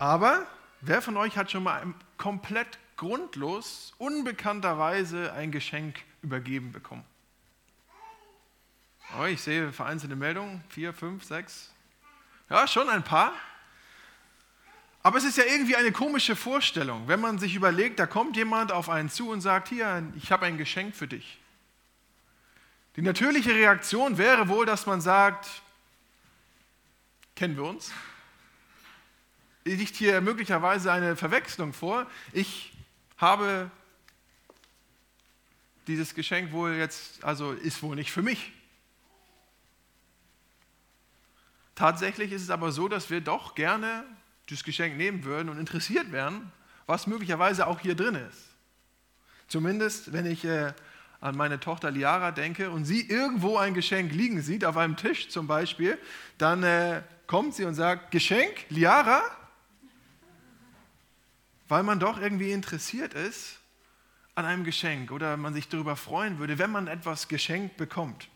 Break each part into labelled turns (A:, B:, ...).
A: Aber wer von euch hat schon mal komplett grundlos, unbekannterweise ein Geschenk übergeben bekommen? Oh, ich sehe vereinzelte Meldungen, vier, fünf, sechs. Ja, schon ein paar. Aber es ist ja irgendwie eine komische Vorstellung, wenn man sich überlegt, da kommt jemand auf einen zu und sagt, hier, ich habe ein Geschenk für dich. Die natürliche Reaktion wäre wohl, dass man sagt, kennen wir uns? Liegt hier möglicherweise eine Verwechslung vor? Ich habe dieses Geschenk wohl jetzt, also ist wohl nicht für mich. Tatsächlich ist es aber so, dass wir doch gerne das Geschenk nehmen würden und interessiert wären, was möglicherweise auch hier drin ist. Zumindest, wenn ich äh, an meine Tochter Liara denke und sie irgendwo ein Geschenk liegen sieht, auf einem Tisch zum Beispiel, dann äh, kommt sie und sagt, Geschenk, Liara? Weil man doch irgendwie interessiert ist an einem Geschenk oder man sich darüber freuen würde, wenn man etwas geschenkt bekommt.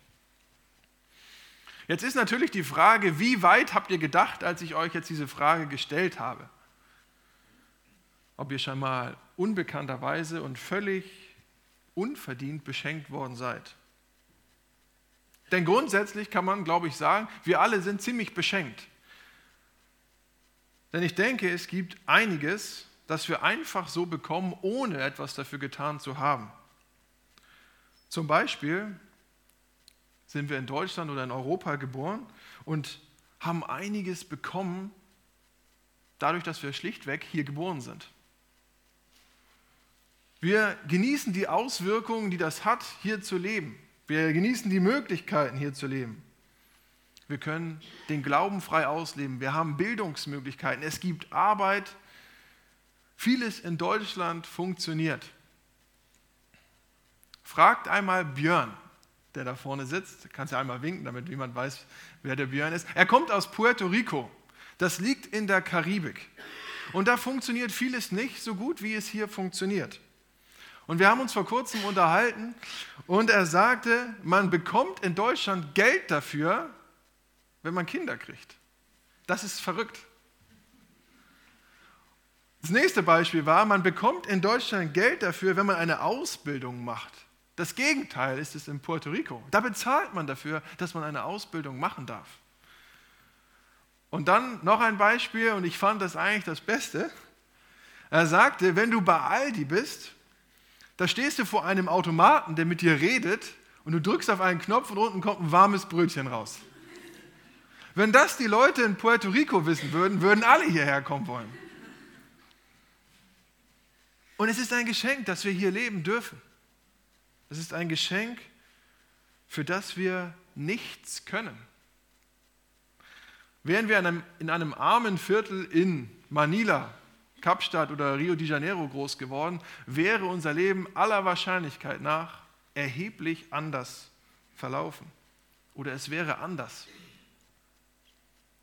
A: Jetzt ist natürlich die Frage, wie weit habt ihr gedacht, als ich euch jetzt diese Frage gestellt habe? Ob ihr schon mal unbekannterweise und völlig unverdient beschenkt worden seid. Denn grundsätzlich kann man, glaube ich, sagen, wir alle sind ziemlich beschenkt. Denn ich denke, es gibt einiges, das wir einfach so bekommen, ohne etwas dafür getan zu haben. Zum Beispiel sind wir in Deutschland oder in Europa geboren und haben einiges bekommen, dadurch, dass wir schlichtweg hier geboren sind. Wir genießen die Auswirkungen, die das hat, hier zu leben. Wir genießen die Möglichkeiten, hier zu leben. Wir können den Glauben frei ausleben. Wir haben Bildungsmöglichkeiten. Es gibt Arbeit. Vieles in Deutschland funktioniert. Fragt einmal Björn der da vorne sitzt. Kannst ja einmal winken, damit niemand weiß, wer der Björn ist. Er kommt aus Puerto Rico. Das liegt in der Karibik. Und da funktioniert vieles nicht so gut, wie es hier funktioniert. Und wir haben uns vor kurzem unterhalten und er sagte, man bekommt in Deutschland Geld dafür, wenn man Kinder kriegt. Das ist verrückt. Das nächste Beispiel war, man bekommt in Deutschland Geld dafür, wenn man eine Ausbildung macht. Das Gegenteil ist es in Puerto Rico. Da bezahlt man dafür, dass man eine Ausbildung machen darf. Und dann noch ein Beispiel, und ich fand das eigentlich das Beste. Er sagte, wenn du bei Aldi bist, da stehst du vor einem Automaten, der mit dir redet, und du drückst auf einen Knopf und unten kommt ein warmes Brötchen raus. Wenn das die Leute in Puerto Rico wissen würden, würden alle hierher kommen wollen. Und es ist ein Geschenk, dass wir hier leben dürfen. Es ist ein Geschenk, für das wir nichts können. Wären wir in einem, in einem armen Viertel in Manila, Kapstadt oder Rio de Janeiro groß geworden, wäre unser Leben aller Wahrscheinlichkeit nach erheblich anders verlaufen. Oder es wäre anders.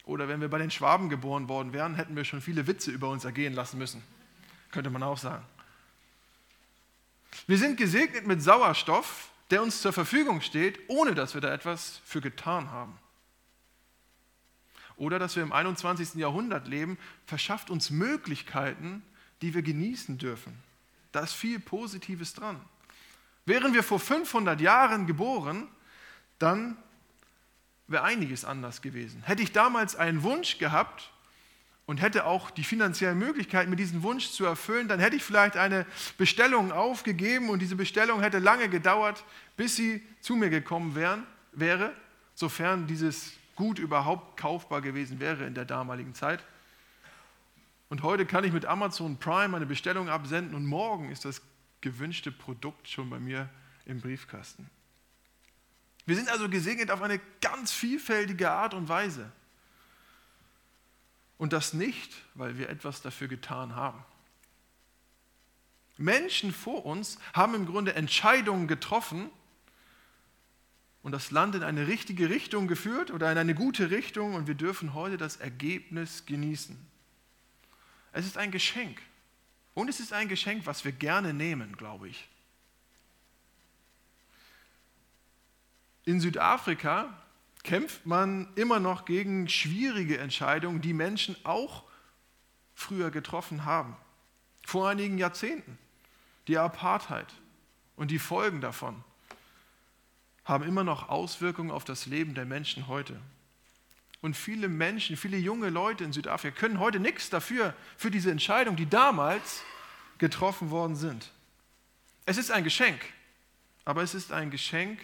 A: Oder wenn wir bei den Schwaben geboren worden wären, hätten wir schon viele Witze über uns ergehen lassen müssen. Könnte man auch sagen. Wir sind gesegnet mit Sauerstoff, der uns zur Verfügung steht, ohne dass wir da etwas für getan haben. Oder dass wir im 21. Jahrhundert leben, verschafft uns Möglichkeiten, die wir genießen dürfen. Da ist viel Positives dran. Wären wir vor 500 Jahren geboren, dann wäre einiges anders gewesen. Hätte ich damals einen Wunsch gehabt, und hätte auch die finanziellen Möglichkeiten, mir diesen Wunsch zu erfüllen, dann hätte ich vielleicht eine Bestellung aufgegeben und diese Bestellung hätte lange gedauert, bis sie zu mir gekommen wären, wäre, sofern dieses Gut überhaupt kaufbar gewesen wäre in der damaligen Zeit. Und heute kann ich mit Amazon Prime eine Bestellung absenden und morgen ist das gewünschte Produkt schon bei mir im Briefkasten. Wir sind also gesegnet auf eine ganz vielfältige Art und Weise. Und das nicht, weil wir etwas dafür getan haben. Menschen vor uns haben im Grunde Entscheidungen getroffen und das Land in eine richtige Richtung geführt oder in eine gute Richtung und wir dürfen heute das Ergebnis genießen. Es ist ein Geschenk und es ist ein Geschenk, was wir gerne nehmen, glaube ich. In Südafrika kämpft man immer noch gegen schwierige Entscheidungen, die Menschen auch früher getroffen haben. Vor einigen Jahrzehnten. Die Apartheid und die Folgen davon haben immer noch Auswirkungen auf das Leben der Menschen heute. Und viele Menschen, viele junge Leute in Südafrika können heute nichts dafür, für diese Entscheidung, die damals getroffen worden sind. Es ist ein Geschenk, aber es ist ein Geschenk,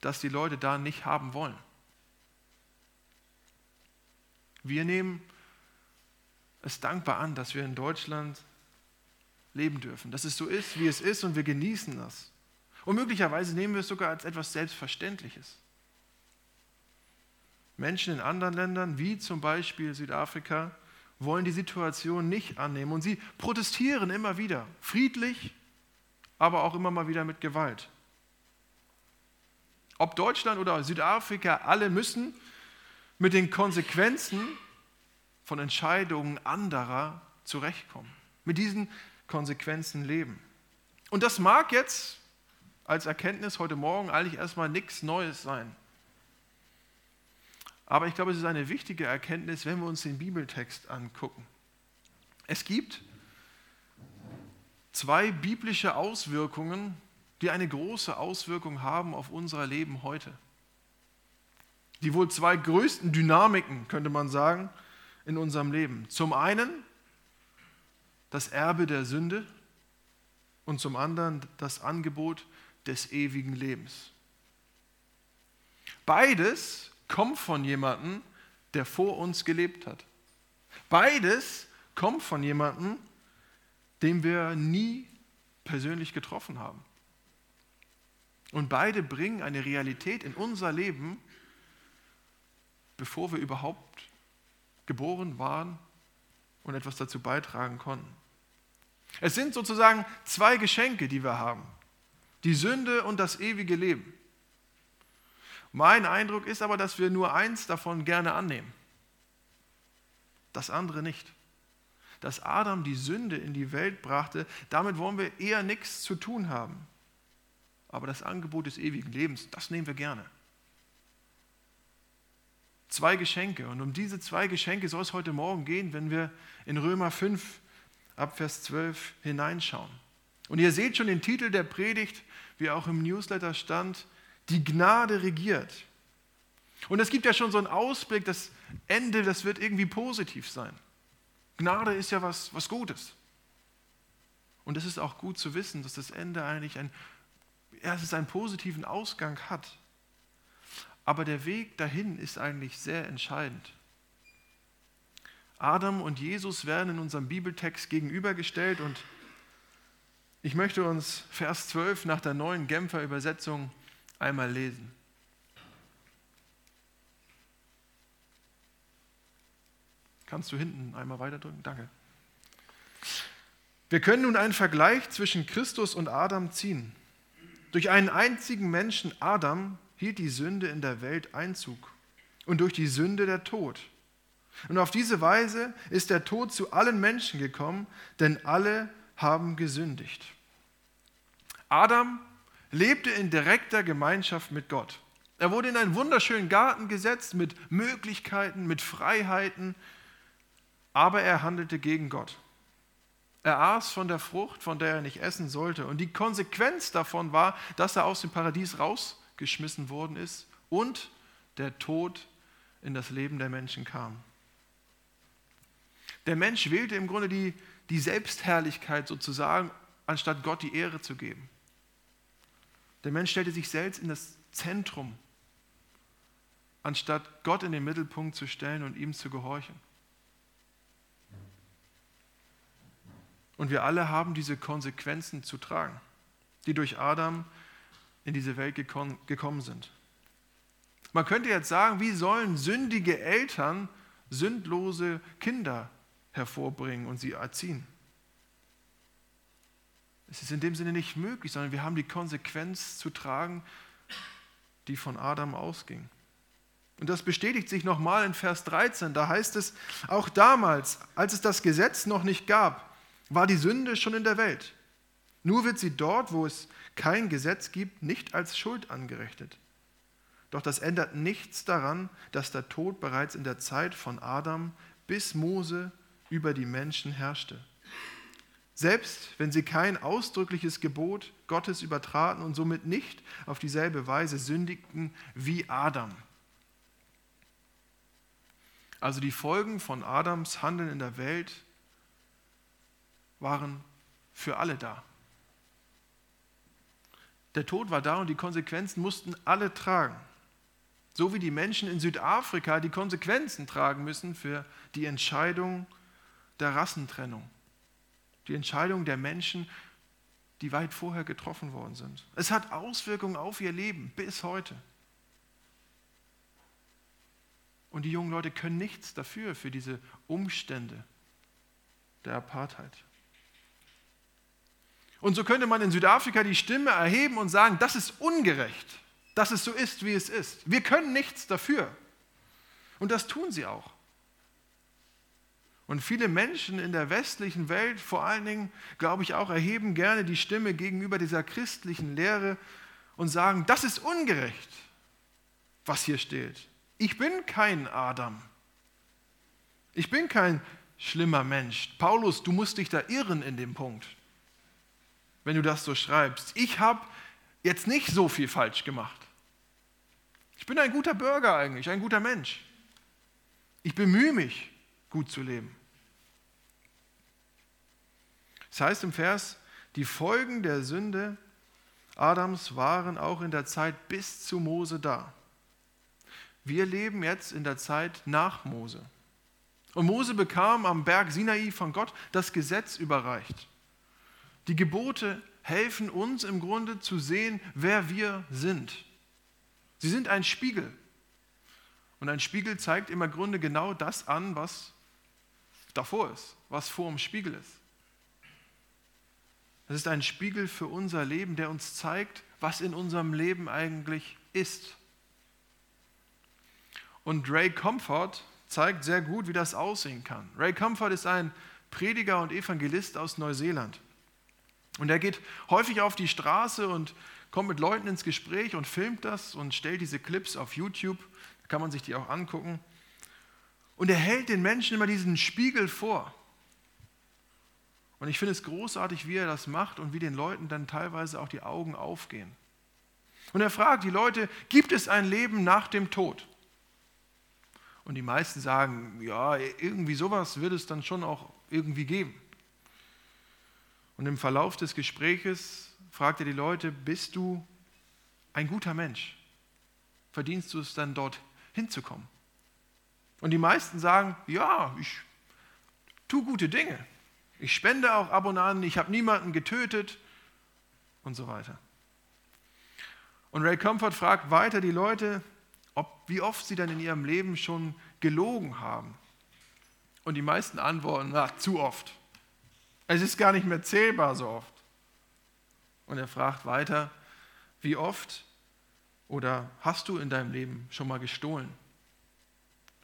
A: das die Leute da nicht haben wollen. Wir nehmen es dankbar an, dass wir in Deutschland leben dürfen, dass es so ist, wie es ist und wir genießen das. Und möglicherweise nehmen wir es sogar als etwas Selbstverständliches. Menschen in anderen Ländern, wie zum Beispiel Südafrika, wollen die Situation nicht annehmen und sie protestieren immer wieder, friedlich, aber auch immer mal wieder mit Gewalt. Ob Deutschland oder Südafrika, alle müssen mit den Konsequenzen von Entscheidungen anderer zurechtkommen. Mit diesen Konsequenzen leben. Und das mag jetzt als Erkenntnis heute Morgen eigentlich erstmal nichts Neues sein. Aber ich glaube, es ist eine wichtige Erkenntnis, wenn wir uns den Bibeltext angucken. Es gibt zwei biblische Auswirkungen, die eine große Auswirkung haben auf unser Leben heute. Die wohl zwei größten Dynamiken, könnte man sagen, in unserem Leben. Zum einen das Erbe der Sünde und zum anderen das Angebot des ewigen Lebens. Beides kommt von jemandem, der vor uns gelebt hat. Beides kommt von jemandem, den wir nie persönlich getroffen haben. Und beide bringen eine Realität in unser Leben, bevor wir überhaupt geboren waren und etwas dazu beitragen konnten. Es sind sozusagen zwei Geschenke, die wir haben. Die Sünde und das ewige Leben. Mein Eindruck ist aber, dass wir nur eins davon gerne annehmen. Das andere nicht dass Adam die Sünde in die Welt brachte, damit wollen wir eher nichts zu tun haben. Aber das Angebot des ewigen Lebens, das nehmen wir gerne. Zwei Geschenke. Und um diese zwei Geschenke soll es heute Morgen gehen, wenn wir in Römer 5 ab Vers 12 hineinschauen. Und ihr seht schon den Titel der Predigt, wie auch im Newsletter stand, die Gnade regiert. Und es gibt ja schon so einen Ausblick, das Ende, das wird irgendwie positiv sein. Gnade ist ja was, was Gutes. Und es ist auch gut zu wissen, dass das Ende eigentlich ein, es einen positiven Ausgang hat. Aber der Weg dahin ist eigentlich sehr entscheidend. Adam und Jesus werden in unserem Bibeltext gegenübergestellt und ich möchte uns Vers 12 nach der neuen Genfer Übersetzung einmal lesen. Kannst du hinten einmal weiterdrücken? Danke. Wir können nun einen Vergleich zwischen Christus und Adam ziehen. Durch einen einzigen Menschen, Adam, hielt die Sünde in der Welt Einzug und durch die Sünde der Tod. Und auf diese Weise ist der Tod zu allen Menschen gekommen, denn alle haben gesündigt. Adam lebte in direkter Gemeinschaft mit Gott. Er wurde in einen wunderschönen Garten gesetzt mit Möglichkeiten, mit Freiheiten, aber er handelte gegen Gott. Er aß von der Frucht, von der er nicht essen sollte. Und die Konsequenz davon war, dass er aus dem Paradies rausgeschmissen worden ist und der Tod in das Leben der Menschen kam. Der Mensch wählte im Grunde die, die Selbstherrlichkeit sozusagen, anstatt Gott die Ehre zu geben. Der Mensch stellte sich selbst in das Zentrum, anstatt Gott in den Mittelpunkt zu stellen und ihm zu gehorchen. Und wir alle haben diese Konsequenzen zu tragen, die durch Adam in diese Welt gekommen sind. Man könnte jetzt sagen, wie sollen sündige Eltern sündlose Kinder hervorbringen und sie erziehen? Es ist in dem Sinne nicht möglich, sondern wir haben die Konsequenz zu tragen, die von Adam ausging. Und das bestätigt sich nochmal in Vers 13. Da heißt es, auch damals, als es das Gesetz noch nicht gab, war die Sünde schon in der Welt. Nur wird sie dort, wo es kein Gesetz gibt, nicht als Schuld angerechnet. Doch das ändert nichts daran, dass der Tod bereits in der Zeit von Adam bis Mose über die Menschen herrschte. Selbst wenn sie kein ausdrückliches Gebot Gottes übertraten und somit nicht auf dieselbe Weise sündigten wie Adam. Also die Folgen von Adams Handeln in der Welt waren für alle da. Der Tod war da und die Konsequenzen mussten alle tragen. So wie die Menschen in Südafrika die Konsequenzen tragen müssen für die Entscheidung der Rassentrennung. Die Entscheidung der Menschen, die weit vorher getroffen worden sind. Es hat Auswirkungen auf ihr Leben bis heute. Und die jungen Leute können nichts dafür, für diese Umstände der Apartheid. Und so könnte man in Südafrika die Stimme erheben und sagen, das ist ungerecht, dass es so ist, wie es ist. Wir können nichts dafür. Und das tun sie auch. Und viele Menschen in der westlichen Welt, vor allen Dingen, glaube ich auch, erheben gerne die Stimme gegenüber dieser christlichen Lehre und sagen, das ist ungerecht, was hier steht. Ich bin kein Adam. Ich bin kein schlimmer Mensch. Paulus, du musst dich da irren in dem Punkt wenn du das so schreibst. Ich habe jetzt nicht so viel falsch gemacht. Ich bin ein guter Bürger eigentlich, ein guter Mensch. Ich bemühe mich, gut zu leben. Das heißt im Vers, die Folgen der Sünde Adams waren auch in der Zeit bis zu Mose da. Wir leben jetzt in der Zeit nach Mose. Und Mose bekam am Berg Sinai von Gott das Gesetz überreicht. Die Gebote helfen uns im Grunde zu sehen, wer wir sind. Sie sind ein Spiegel. Und ein Spiegel zeigt im Grunde genau das an, was davor ist, was vor dem Spiegel ist. Es ist ein Spiegel für unser Leben, der uns zeigt, was in unserem Leben eigentlich ist. Und Ray Comfort zeigt sehr gut, wie das aussehen kann. Ray Comfort ist ein Prediger und Evangelist aus Neuseeland. Und er geht häufig auf die Straße und kommt mit Leuten ins Gespräch und filmt das und stellt diese Clips auf YouTube. Da kann man sich die auch angucken. Und er hält den Menschen immer diesen Spiegel vor. Und ich finde es großartig, wie er das macht und wie den Leuten dann teilweise auch die Augen aufgehen. Und er fragt die Leute, gibt es ein Leben nach dem Tod? Und die meisten sagen, ja, irgendwie sowas wird es dann schon auch irgendwie geben. Und im Verlauf des Gespräches fragt er die Leute, bist du ein guter Mensch? Verdienst du es dann dort hinzukommen? Und die meisten sagen, ja, ich tue gute Dinge. Ich spende auch ab und an, ich habe niemanden getötet und so weiter. Und Ray Comfort fragt weiter die Leute, ob, wie oft sie dann in ihrem Leben schon gelogen haben. Und die meisten antworten, na, zu oft. Es ist gar nicht mehr zählbar so oft. Und er fragt weiter, wie oft oder hast du in deinem Leben schon mal gestohlen?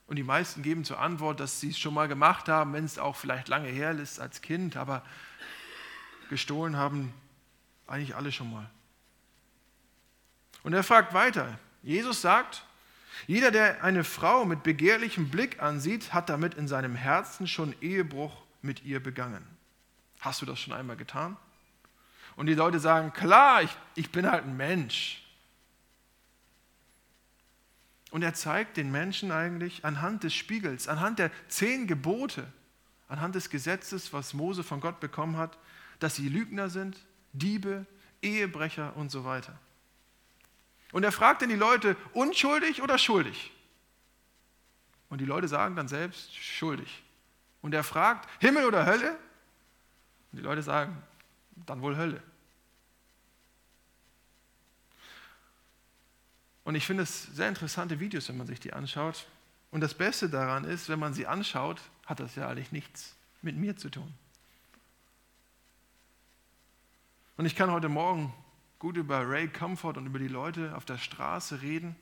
A: Und die meisten geben zur Antwort, dass sie es schon mal gemacht haben, wenn es auch vielleicht lange her ist als Kind, aber gestohlen haben eigentlich alle schon mal. Und er fragt weiter. Jesus sagt, jeder, der eine Frau mit begehrlichem Blick ansieht, hat damit in seinem Herzen schon Ehebruch mit ihr begangen. Hast du das schon einmal getan? Und die Leute sagen, klar, ich, ich bin halt ein Mensch. Und er zeigt den Menschen eigentlich anhand des Spiegels, anhand der zehn Gebote, anhand des Gesetzes, was Mose von Gott bekommen hat, dass sie Lügner sind, Diebe, Ehebrecher und so weiter. Und er fragt dann die Leute, unschuldig oder schuldig? Und die Leute sagen dann selbst, schuldig. Und er fragt, Himmel oder Hölle? Und die Leute sagen, dann wohl Hölle. Und ich finde es sehr interessante Videos, wenn man sich die anschaut. Und das Beste daran ist, wenn man sie anschaut, hat das ja eigentlich nichts mit mir zu tun. Und ich kann heute Morgen gut über Ray Comfort und über die Leute auf der Straße reden.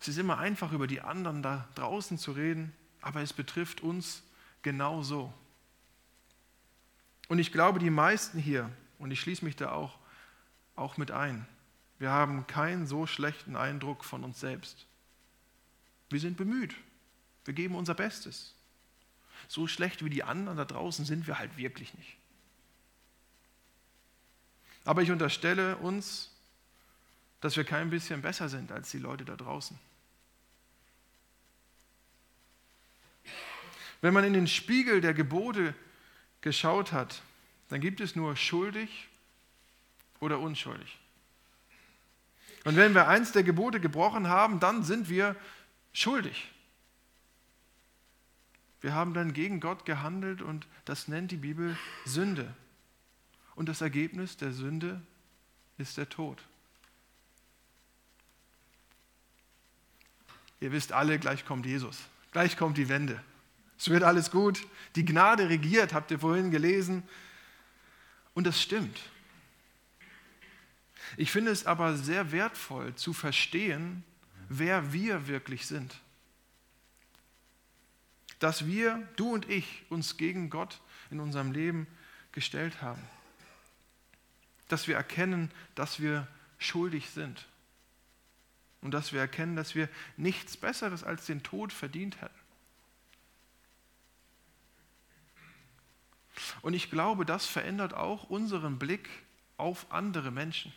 A: Es ist immer einfach, über die anderen da draußen zu reden, aber es betrifft uns genauso. Und ich glaube, die meisten hier, und ich schließe mich da auch, auch mit ein, wir haben keinen so schlechten Eindruck von uns selbst. Wir sind bemüht. Wir geben unser Bestes. so schlecht wie die anderen da draußen sind wir halt wirklich nicht. Aber ich unterstelle uns, dass wir kein bisschen besser sind als die Leute da draußen. Wenn man in den Spiegel der Gebote geschaut hat, dann gibt es nur schuldig oder unschuldig. Und wenn wir eins der Gebote gebrochen haben, dann sind wir schuldig. Wir haben dann gegen Gott gehandelt und das nennt die Bibel Sünde. Und das Ergebnis der Sünde ist der Tod. Ihr wisst alle, gleich kommt Jesus, gleich kommt die Wende. Es wird alles gut. Die Gnade regiert, habt ihr vorhin gelesen. Und das stimmt. Ich finde es aber sehr wertvoll zu verstehen, wer wir wirklich sind. Dass wir, du und ich, uns gegen Gott in unserem Leben gestellt haben. Dass wir erkennen, dass wir schuldig sind. Und dass wir erkennen, dass wir nichts Besseres als den Tod verdient hätten. Und ich glaube, das verändert auch unseren Blick auf andere Menschen.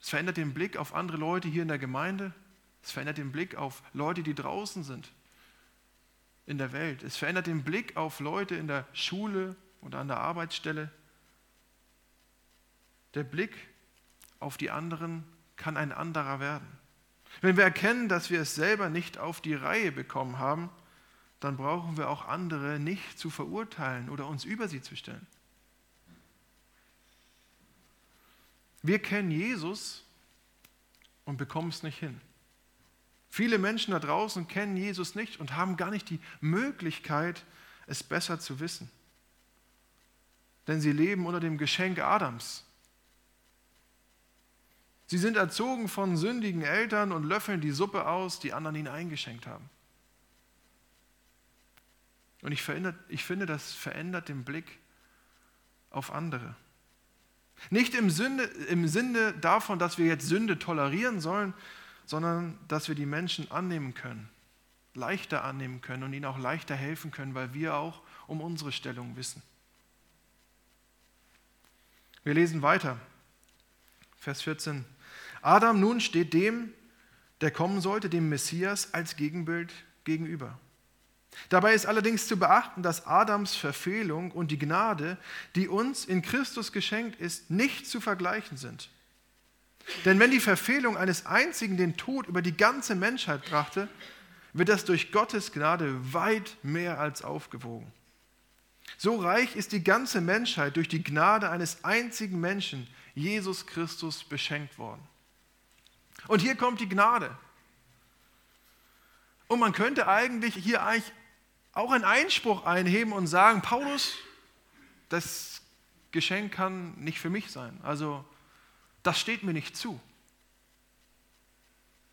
A: Es verändert den Blick auf andere Leute hier in der Gemeinde. Es verändert den Blick auf Leute, die draußen sind in der Welt. Es verändert den Blick auf Leute in der Schule oder an der Arbeitsstelle. Der Blick auf die anderen kann ein anderer werden. Wenn wir erkennen, dass wir es selber nicht auf die Reihe bekommen haben, dann brauchen wir auch andere nicht zu verurteilen oder uns über sie zu stellen. Wir kennen Jesus und bekommen es nicht hin. Viele Menschen da draußen kennen Jesus nicht und haben gar nicht die Möglichkeit, es besser zu wissen. Denn sie leben unter dem Geschenk Adams. Sie sind erzogen von sündigen Eltern und löffeln die Suppe aus, die anderen ihnen eingeschenkt haben. Und ich, ich finde, das verändert den Blick auf andere. Nicht im, Sünde, im Sinne davon, dass wir jetzt Sünde tolerieren sollen, sondern dass wir die Menschen annehmen können, leichter annehmen können und ihnen auch leichter helfen können, weil wir auch um unsere Stellung wissen. Wir lesen weiter, Vers 14. Adam nun steht dem, der kommen sollte, dem Messias als Gegenbild gegenüber. Dabei ist allerdings zu beachten, dass Adams Verfehlung und die Gnade, die uns in Christus geschenkt ist, nicht zu vergleichen sind. Denn wenn die Verfehlung eines einzigen den Tod über die ganze Menschheit brachte, wird das durch Gottes Gnade weit mehr als aufgewogen. So reich ist die ganze Menschheit durch die Gnade eines einzigen Menschen, Jesus Christus, beschenkt worden. Und hier kommt die Gnade. Und man könnte eigentlich hier eigentlich auch einen Einspruch einheben und sagen, Paulus, das Geschenk kann nicht für mich sein. Also das steht mir nicht zu.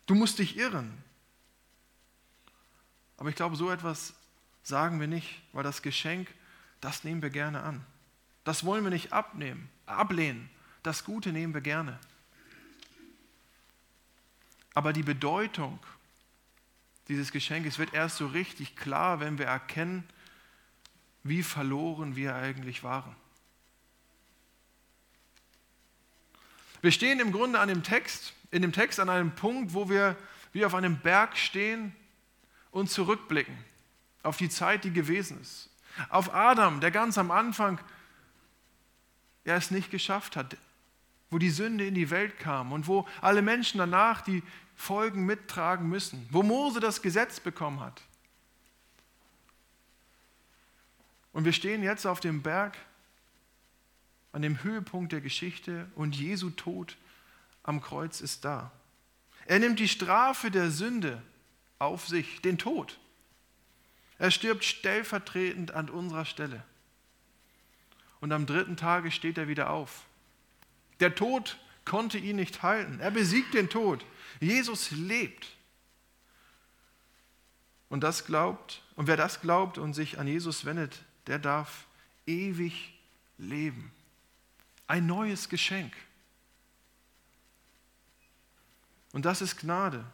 A: Du musst dich irren. Aber ich glaube, so etwas sagen wir nicht, weil das Geschenk, das nehmen wir gerne an. Das wollen wir nicht abnehmen, ablehnen. Das Gute nehmen wir gerne. Aber die Bedeutung dieses Geschenkes wird erst so richtig klar, wenn wir erkennen, wie verloren wir eigentlich waren. Wir stehen im Grunde an dem Text, in dem Text an einem Punkt, wo wir wie auf einem Berg stehen und zurückblicken auf die Zeit, die gewesen ist. Auf Adam, der ganz am Anfang er es nicht geschafft hat, wo die Sünde in die Welt kam und wo alle Menschen danach die Folgen mittragen müssen, wo Mose das Gesetz bekommen hat. Und wir stehen jetzt auf dem Berg, an dem Höhepunkt der Geschichte und Jesu Tod am Kreuz ist da. Er nimmt die Strafe der Sünde auf sich, den Tod. Er stirbt stellvertretend an unserer Stelle. Und am dritten Tage steht er wieder auf. Der Tod konnte ihn nicht halten. Er besiegt den Tod. Jesus lebt. Und das glaubt, und wer das glaubt und sich an Jesus wendet, der darf ewig leben. Ein neues Geschenk. Und das ist Gnade.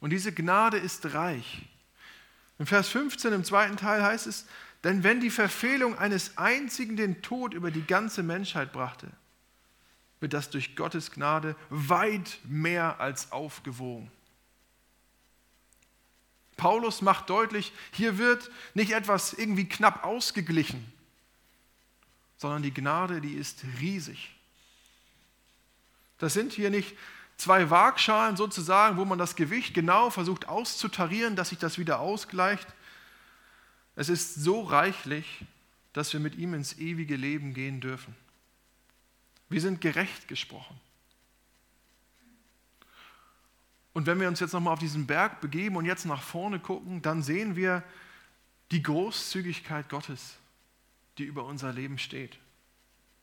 A: Und diese Gnade ist reich. In Vers 15 im zweiten Teil heißt es, denn wenn die Verfehlung eines einzigen den Tod über die ganze Menschheit brachte, wird das durch Gottes Gnade weit mehr als aufgewogen. Paulus macht deutlich, hier wird nicht etwas irgendwie knapp ausgeglichen, sondern die Gnade, die ist riesig. Das sind hier nicht zwei Waagschalen sozusagen, wo man das Gewicht genau versucht auszutarieren, dass sich das wieder ausgleicht. Es ist so reichlich, dass wir mit ihm ins ewige Leben gehen dürfen. Wir sind gerecht gesprochen. Und wenn wir uns jetzt nochmal auf diesen Berg begeben und jetzt nach vorne gucken, dann sehen wir die Großzügigkeit Gottes, die über unser Leben steht.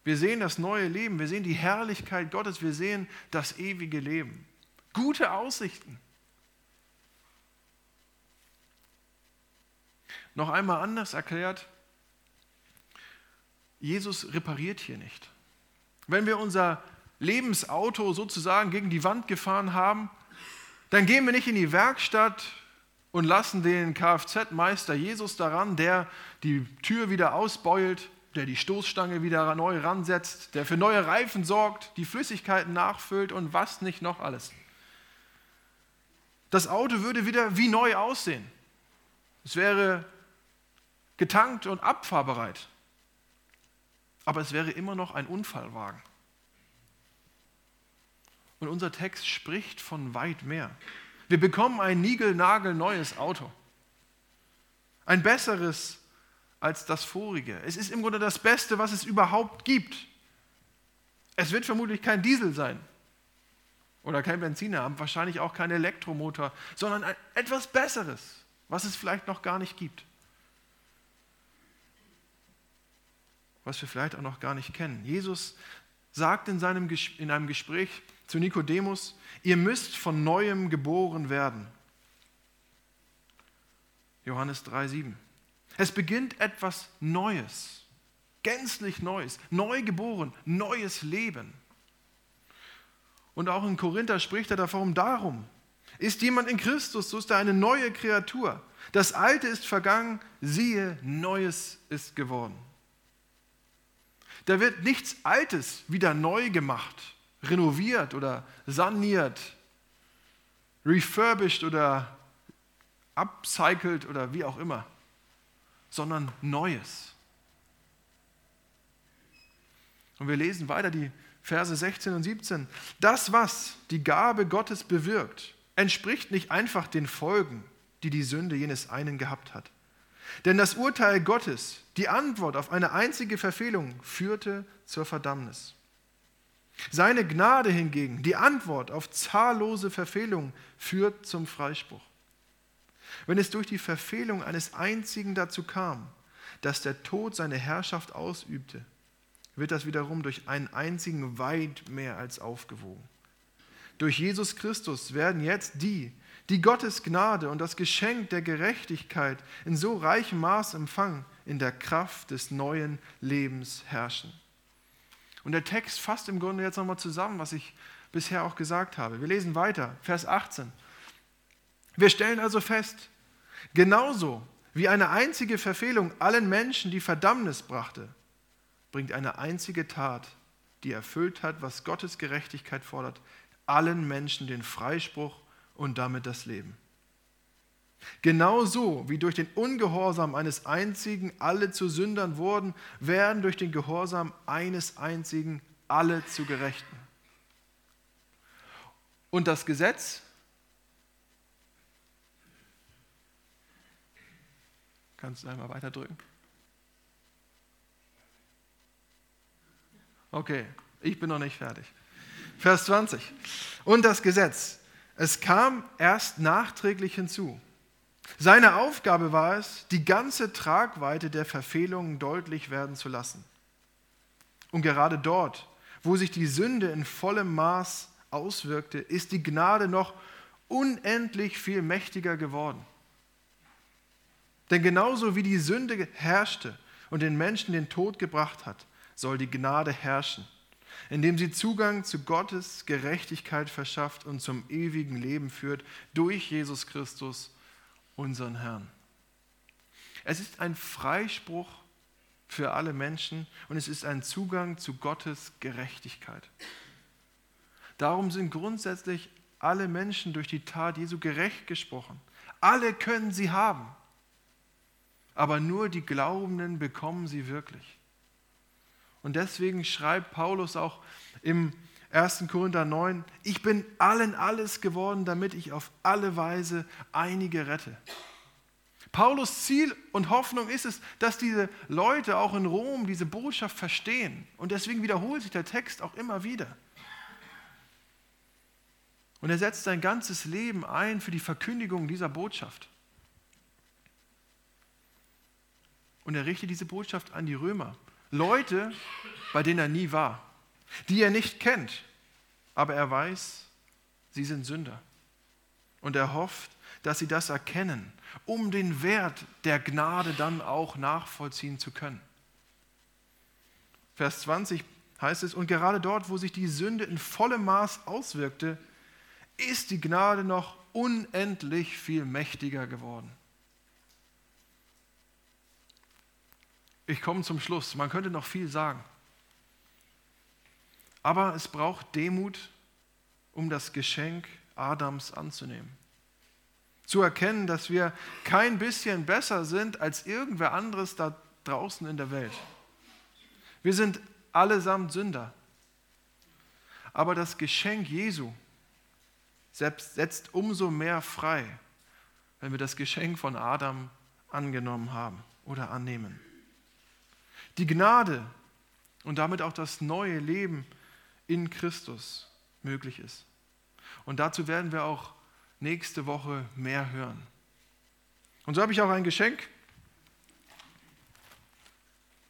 A: Wir sehen das neue Leben, wir sehen die Herrlichkeit Gottes, wir sehen das ewige Leben. Gute Aussichten. Noch einmal anders erklärt, Jesus repariert hier nicht. Wenn wir unser Lebensauto sozusagen gegen die Wand gefahren haben, dann gehen wir nicht in die Werkstatt und lassen den Kfz-Meister Jesus daran, der die Tür wieder ausbeult, der die Stoßstange wieder neu ransetzt, der für neue Reifen sorgt, die Flüssigkeiten nachfüllt und was nicht noch alles. Das Auto würde wieder wie neu aussehen. Es wäre getankt und abfahrbereit. Aber es wäre immer noch ein Unfallwagen. Und unser Text spricht von weit mehr. Wir bekommen ein niegelnagelneues Auto. Ein besseres als das vorige. Es ist im Grunde das Beste, was es überhaupt gibt. Es wird vermutlich kein Diesel sein oder kein Benziner, wahrscheinlich auch kein Elektromotor, sondern etwas Besseres, was es vielleicht noch gar nicht gibt. Was wir vielleicht auch noch gar nicht kennen. Jesus sagt in, seinem, in einem Gespräch zu Nikodemus, ihr müsst von neuem geboren werden. Johannes 3,7. Es beginnt etwas Neues, gänzlich Neues, neu geboren, neues Leben. Und auch in Korinther spricht er davon darum. Ist jemand in Christus, so ist er eine neue Kreatur. Das Alte ist vergangen, siehe, Neues ist geworden. Da wird nichts Altes wieder neu gemacht, renoviert oder saniert, refurbished oder upcycled oder wie auch immer, sondern Neues. Und wir lesen weiter die Verse 16 und 17. Das, was die Gabe Gottes bewirkt, entspricht nicht einfach den Folgen, die die Sünde jenes einen gehabt hat. Denn das Urteil Gottes, die Antwort auf eine einzige Verfehlung, führte zur Verdammnis. Seine Gnade hingegen, die Antwort auf zahllose Verfehlungen, führt zum Freispruch. Wenn es durch die Verfehlung eines einzigen dazu kam, dass der Tod seine Herrschaft ausübte, wird das wiederum durch einen einzigen weit mehr als aufgewogen. Durch Jesus Christus werden jetzt die, die Gottes Gnade und das Geschenk der Gerechtigkeit in so reichem Maß empfangen, in der Kraft des neuen Lebens herrschen. Und der Text fasst im Grunde jetzt nochmal zusammen, was ich bisher auch gesagt habe. Wir lesen weiter, Vers 18. Wir stellen also fest, genauso wie eine einzige Verfehlung allen Menschen die Verdammnis brachte, bringt eine einzige Tat, die erfüllt hat, was Gottes Gerechtigkeit fordert, allen Menschen den Freispruch und damit das Leben. Genauso wie durch den Ungehorsam eines einzigen alle zu Sündern wurden, werden durch den Gehorsam eines einzigen alle zu Gerechten. Und das Gesetz Kannst du einmal weiter drücken? Okay, ich bin noch nicht fertig. Vers 20. Und das Gesetz, es kam erst nachträglich hinzu. Seine Aufgabe war es, die ganze Tragweite der Verfehlungen deutlich werden zu lassen. Und gerade dort, wo sich die Sünde in vollem Maß auswirkte, ist die Gnade noch unendlich viel mächtiger geworden. Denn genauso wie die Sünde herrschte und den Menschen den Tod gebracht hat, soll die Gnade herrschen, indem sie Zugang zu Gottes Gerechtigkeit verschafft und zum ewigen Leben führt durch Jesus Christus, unseren Herrn. Es ist ein Freispruch für alle Menschen und es ist ein Zugang zu Gottes Gerechtigkeit. Darum sind grundsätzlich alle Menschen durch die Tat Jesu gerecht gesprochen. Alle können sie haben, aber nur die Glaubenden bekommen sie wirklich. Und deswegen schreibt Paulus auch im 1. Korinther 9, ich bin allen alles geworden, damit ich auf alle Weise einige rette. Paulus Ziel und Hoffnung ist es, dass diese Leute auch in Rom diese Botschaft verstehen. Und deswegen wiederholt sich der Text auch immer wieder. Und er setzt sein ganzes Leben ein für die Verkündigung dieser Botschaft. Und er richtet diese Botschaft an die Römer. Leute, bei denen er nie war, die er nicht kennt, aber er weiß, sie sind Sünder. Und er hofft, dass sie das erkennen, um den Wert der Gnade dann auch nachvollziehen zu können. Vers 20 heißt es, und gerade dort, wo sich die Sünde in vollem Maß auswirkte, ist die Gnade noch unendlich viel mächtiger geworden. Ich komme zum Schluss. Man könnte noch viel sagen. Aber es braucht Demut, um das Geschenk Adams anzunehmen zu erkennen, dass wir kein bisschen besser sind als irgendwer anderes da draußen in der Welt. Wir sind allesamt Sünder. Aber das Geschenk Jesu setzt umso mehr frei, wenn wir das Geschenk von Adam angenommen haben oder annehmen. Die Gnade und damit auch das neue Leben in Christus möglich ist. Und dazu werden wir auch nächste Woche mehr hören. Und so habe ich auch ein Geschenk,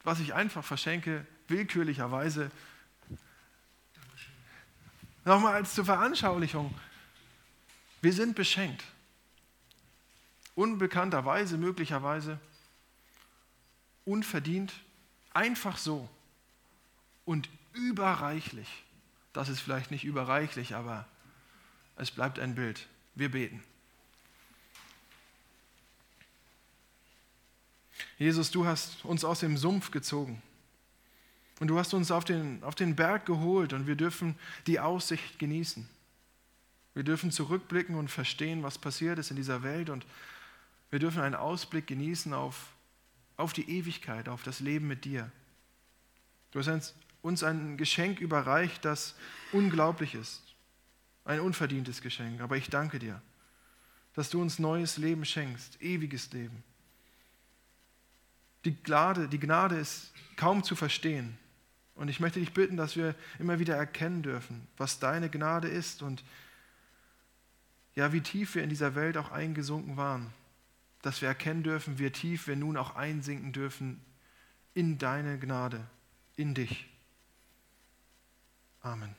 A: was ich einfach verschenke, willkürlicherweise. Nochmal als zur Veranschaulichung. Wir sind beschenkt. Unbekannterweise, möglicherweise, unverdient, einfach so und überreichlich. Das ist vielleicht nicht überreichlich, aber es bleibt ein Bild. Wir beten. Jesus, du hast uns aus dem Sumpf gezogen. Und du hast uns auf den, auf den Berg geholt und wir dürfen die Aussicht genießen. Wir dürfen zurückblicken und verstehen, was passiert ist in dieser Welt und wir dürfen einen Ausblick genießen auf, auf die Ewigkeit, auf das Leben mit dir. Du hast uns ein Geschenk überreicht, das unglaublich ist. Ein unverdientes Geschenk. Aber ich danke dir, dass du uns neues Leben schenkst, ewiges Leben. Die Gnade, die Gnade ist kaum zu verstehen. Und ich möchte dich bitten, dass wir immer wieder erkennen dürfen, was deine Gnade ist und ja, wie tief wir in dieser Welt auch eingesunken waren. Dass wir erkennen dürfen, wie tief wir nun auch einsinken dürfen in deine Gnade, in dich. Amen.